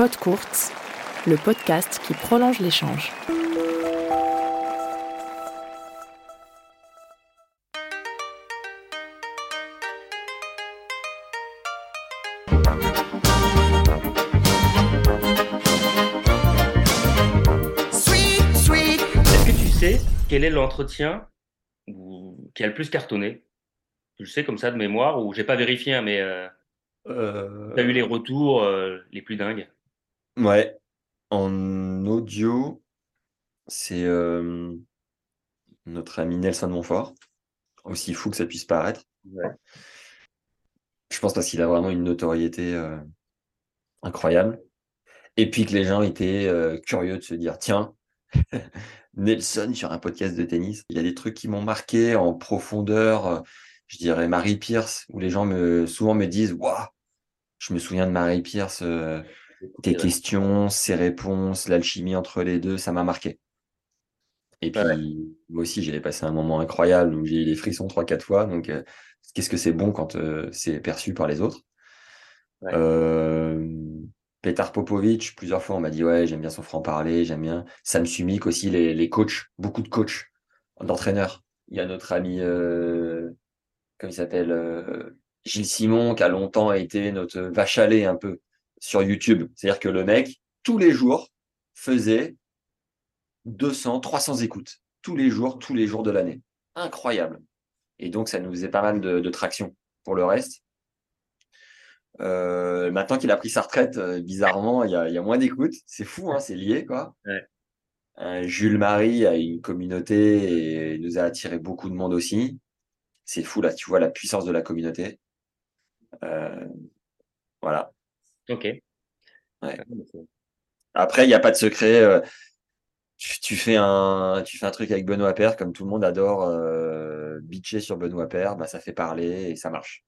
Pod Courts, le podcast qui prolonge l'échange. Est-ce que tu sais quel est l'entretien qui a le plus cartonné? Je sais comme ça de mémoire, ou j'ai pas vérifié, hein, mais euh, Euh, tu as eu les retours euh, les plus dingues? Ouais, en audio, c'est euh, notre ami Nelson Montfort, aussi fou que ça puisse paraître. Ouais. Je pense parce qu'il a vraiment une notoriété euh, incroyable. Et puis que les gens étaient euh, curieux de se dire, tiens, Nelson sur un podcast de tennis. Il y a des trucs qui m'ont marqué en profondeur. Je dirais Marie Pierce, où les gens me souvent me disent, waouh, je me souviens de Marie Pierce. Tes questions, ses réponses, l'alchimie entre les deux, ça m'a marqué. Et puis, Ouais. moi aussi, j'avais passé un moment incroyable où j'ai eu les frissons trois, quatre fois. Donc, euh, qu'est-ce que c'est bon quand euh, c'est perçu par les autres? Ouais. Euh, Petar Popovic, plusieurs fois, on m'a dit, ouais, j'aime bien son franc-parler, j'aime bien. Sam Sumik aussi, les, les coachs, beaucoup de coachs, d'entraîneurs. Il y a notre ami, euh, comment il s'appelle, Gilles Simon, qui a longtemps été notre vache à lait un peu sur YouTube. C'est-à-dire que le mec, tous les jours, faisait 200, 300 écoutes. Tous les jours, tous les jours de l'année. Incroyable. Et donc, ça nous faisait pas mal de, de traction pour le reste. Euh, maintenant qu'il a pris sa retraite, euh, bizarrement, il y a, il y a moins d'écoutes. C'est fou, hein, c'est lié, quoi. Ouais. Euh, Jules Marie a une communauté et nous a attiré beaucoup de monde aussi. C'est fou, là, tu vois la puissance de la communauté. Voilà. Ok. Ouais. Après, il n'y a pas de secret. euh, tu, tu fais un, tu fais un truc avec Benoît Père, comme tout le monde adore euh, bitcher sur Benoît Père, bah, ça fait parler et ça marche.